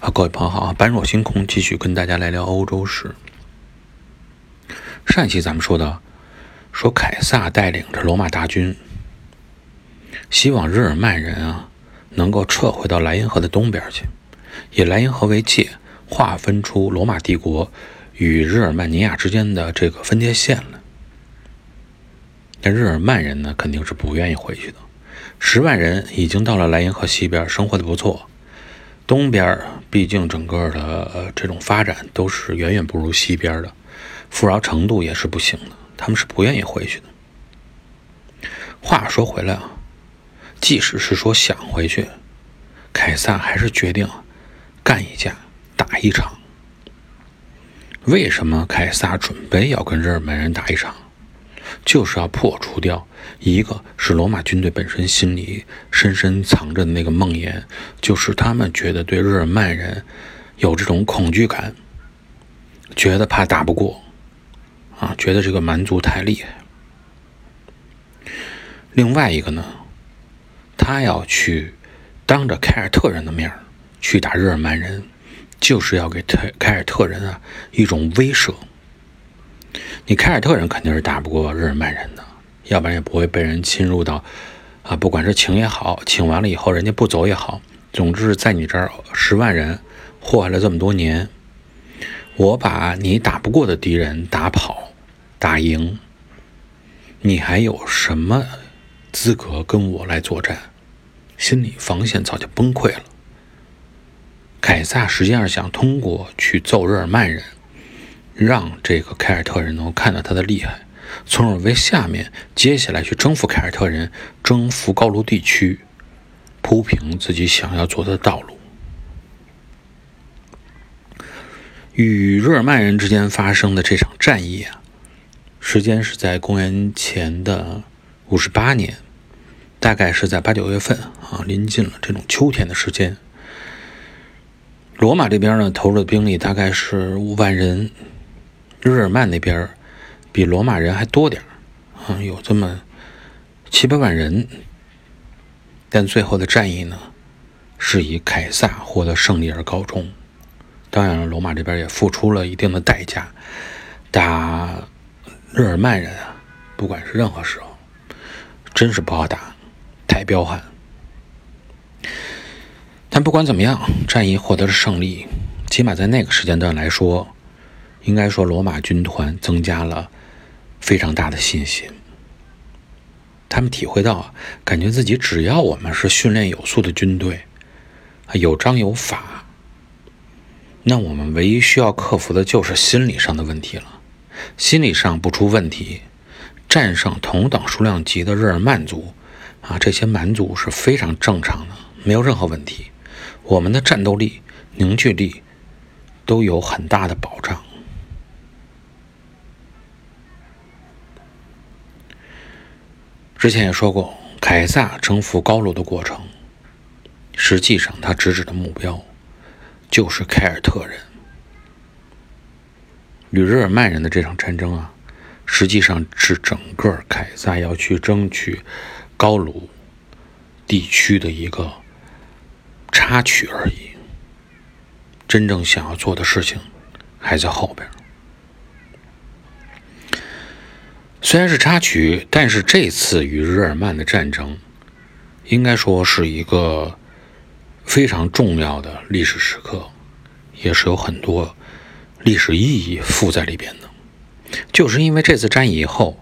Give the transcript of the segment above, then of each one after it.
啊，各位朋友好啊，般若星空继续跟大家来聊欧洲史。上一期咱们说到，说凯撒带领着罗马大军，希望日耳曼人啊能够撤回到莱茵河的东边去，以莱茵河为界，划分出罗马帝国与日耳曼尼亚之间的这个分界线了。但日耳曼人呢，肯定是不愿意回去的。十万人已经到了莱茵河西边，生活的不错。东边毕竟整个的呃这种发展都是远远不如西边的，富饶程度也是不行的，他们是不愿意回去的。话说回来啊，即使是说想回去，凯撒还是决定干一架，打一场。为什么凯撒准备要跟日耳曼人打一场？就是要破除掉，一个是罗马军队本身心里深深藏着的那个梦魇，就是他们觉得对日耳曼人有这种恐惧感，觉得怕打不过，啊，觉得这个蛮族太厉害。另外一个呢，他要去当着凯尔特人的面去打日耳曼人，就是要给凯凯尔特人啊一种威慑。你凯尔特人肯定是打不过日耳曼人的，要不然也不会被人侵入到，啊，不管是请也好，请完了以后人家不走也好，总之在你这儿十万人祸害了这么多年，我把你打不过的敌人打跑、打赢，你还有什么资格跟我来作战？心理防线早就崩溃了。凯撒实际上想通过去揍日耳曼人。让这个凯尔特人能够看到他的厉害，从而为下面接下来去征服凯尔特人、征服高卢地区铺平自己想要做的道路。与日耳曼人之间发生的这场战役啊，时间是在公元前的五十八年，大概是在八九月份啊，临近了这种秋天的时间。罗马这边呢，投入的兵力大概是五万人。日耳曼那边比罗马人还多点啊，有这么七八万人。但最后的战役呢，是以凯撒获得胜利而告终。当然了，罗马这边也付出了一定的代价。打日耳曼人啊，不管是任何时候，真是不好打，太彪悍。但不管怎么样，战役获得了胜利，起码在那个时间段来说。应该说，罗马军团增加了非常大的信心。他们体会到，感觉自己只要我们是训练有素的军队，有章有法，那我们唯一需要克服的就是心理上的问题了。心理上不出问题，战胜同等数量级的日耳曼族，啊，这些蛮族是非常正常的，没有任何问题。我们的战斗力、凝聚力都有很大的保障。之前也说过，凯撒征服高卢的过程，实际上他直指的目标就是凯尔特人。与日耳曼人的这场战争啊，实际上是整个凯撒要去争取高卢地区的一个插曲而已。真正想要做的事情还在后边。虽然是插曲，但是这次与日耳曼的战争，应该说是一个非常重要的历史时刻，也是有很多历史意义附在里边的。就是因为这次战役以后，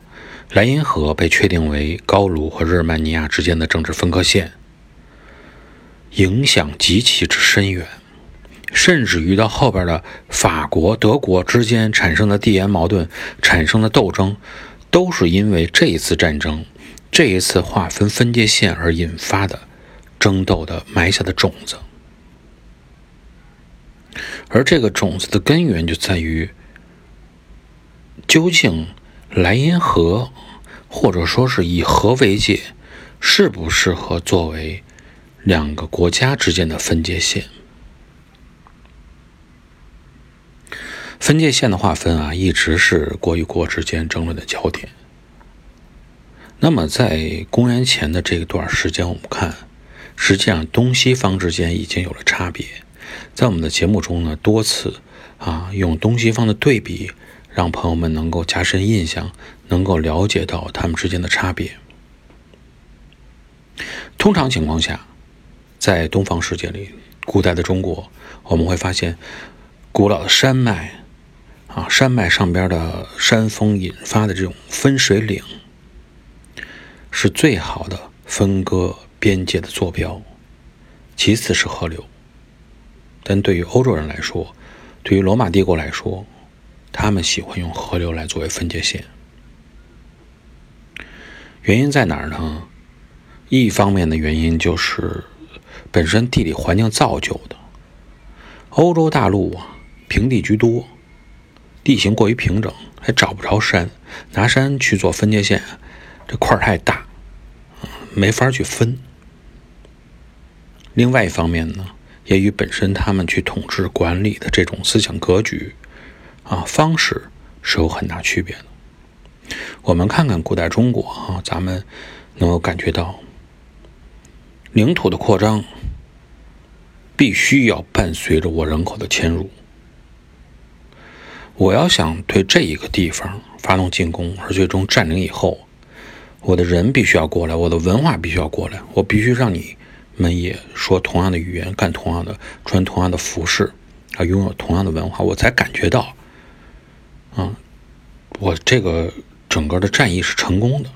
莱茵河被确定为高卢和日耳曼尼亚之间的政治分割线，影响极其之深远，甚至于到后边的法国、德国之间产生的地缘矛盾、产生的斗争。都是因为这一次战争，这一次划分分界线而引发的争斗的埋下的种子，而这个种子的根源就在于，究竟莱茵河或者说是以河为界，适不适合作为两个国家之间的分界线？分界线的划分啊，一直是国与国之间争论的焦点。那么，在公元前的这一段时间，我们看，实际上东西方之间已经有了差别。在我们的节目中呢，多次啊用东西方的对比，让朋友们能够加深印象，能够了解到他们之间的差别。通常情况下，在东方世界里，古代的中国，我们会发现古老的山脉啊，山脉上边的山峰引发的这种分水岭，是最好的分割边界的坐标。其次是河流，但对于欧洲人来说，对于罗马帝国来说，他们喜欢用河流来作为分界线。原因在哪儿呢？一方面的原因就是本身地理环境造就的，欧洲大陆啊平地居多，地形过于平整，还找不着山，拿山去做分界线，这块儿太大，没法去分。另外一方面呢，也与本身他们去统治管理的这种思想格局啊方式是有很大区别的。我们看看古代中国啊，咱们能够感觉到，领土的扩张必须要伴随着我人口的迁入。我要想对这一个地方发动进攻，而最终占领以后，我的人必须要过来，我的文化必须要过来，我必须让你。们也说同样的语言，干同样的，穿同样的服饰，啊，拥有同样的文化，我才感觉到，啊，我这个整个的战役是成功的。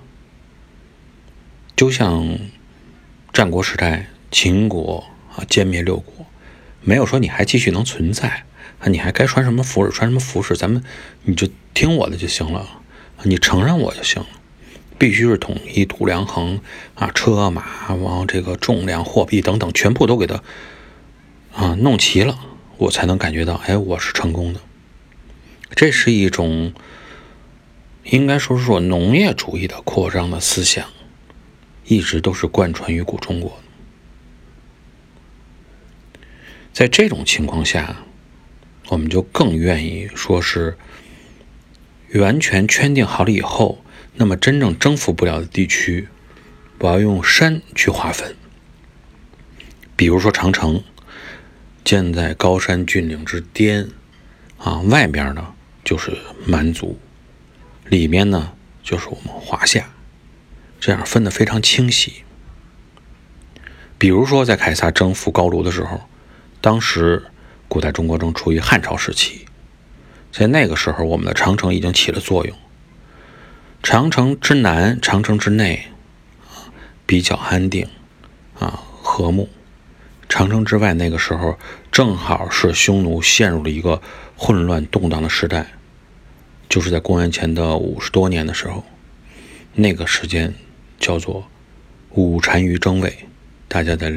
就像战国时代秦国啊歼灭六国，没有说你还继续能存在，你还该穿什么服饰穿什么服饰，咱们你就听我的就行了，你承认我就行了。必须是统一度量衡啊，车马往这个重量、货币等等，全部都给它啊弄齐了，我才能感觉到，哎，我是成功的。这是一种应该说是说农业主义的扩张的思想，一直都是贯穿于古中国。在这种情况下，我们就更愿意说是完全圈定好了以后。那么，真正征服不了的地区，我要用山去划分。比如说，长城建在高山峻岭之巅，啊，外边呢就是蛮族，里面呢就是我们华夏，这样分得非常清晰。比如说，在凯撒征服高卢的时候，当时古代中国正处于汉朝时期，在那个时候，我们的长城已经起了作用。长城之南，长城之内，啊，比较安定，啊，和睦。长城之外，那个时候正好是匈奴陷入了一个混乱动荡的时代，就是在公元前的五十多年的时候，那个时间叫做武单于争位。大家在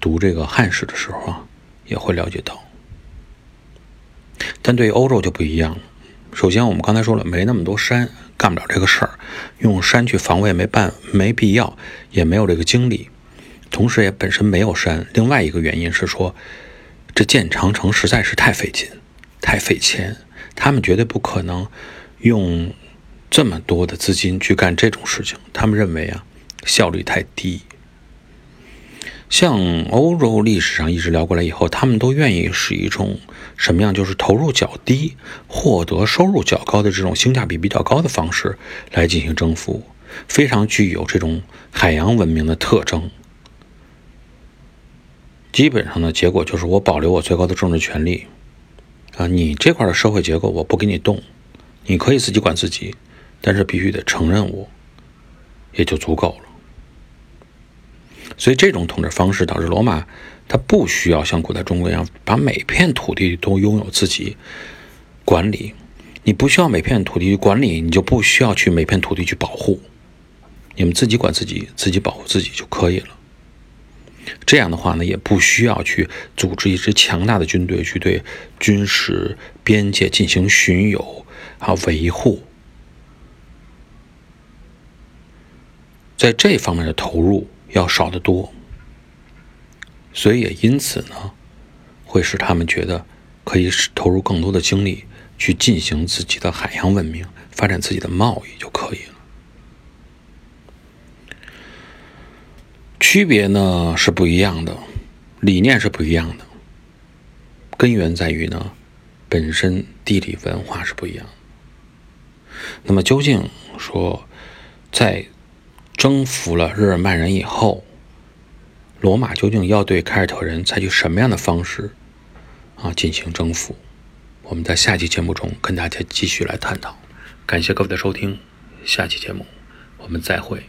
读这个汉史的时候啊，也会了解到。但对于欧洲就不一样了。首先，我们刚才说了，没那么多山。干不了这个事儿，用山去防卫没办没必要，也没有这个精力，同时也本身没有山。另外一个原因是说，这建长城实在是太费劲，太费钱，他们绝对不可能用这么多的资金去干这种事情。他们认为啊，效率太低。像欧洲历史上一直聊过来以后，他们都愿意使一种什么样，就是投入较低、获得收入较高的这种性价比比较高的方式来进行征服，非常具有这种海洋文明的特征。基本上的结果就是我保留我最高的政治权利，啊，你这块的社会结构我不给你动，你可以自己管自己，但是必须得承认我，也就足够了。所以这种统治方式导致罗马，它不需要像古代中国一样把每片土地都拥有自己管理。你不需要每片土地去管理，你就不需要去每片土地去保护。你们自己管自己，自己保护自己就可以了。这样的话呢，也不需要去组织一支强大的军队去对军事边界进行巡游啊维护。在这方面的投入。要少得多，所以也因此呢，会使他们觉得可以投入更多的精力去进行自己的海洋文明，发展自己的贸易就可以了。区别呢是不一样的，理念是不一样的。根源在于呢，本身地理文化是不一样。那么究竟说，在征服了日耳曼人以后，罗马究竟要对凯尔特人采取什么样的方式啊进行征服？我们在下期节目中跟大家继续来探讨。感谢各位的收听，下期节目我们再会。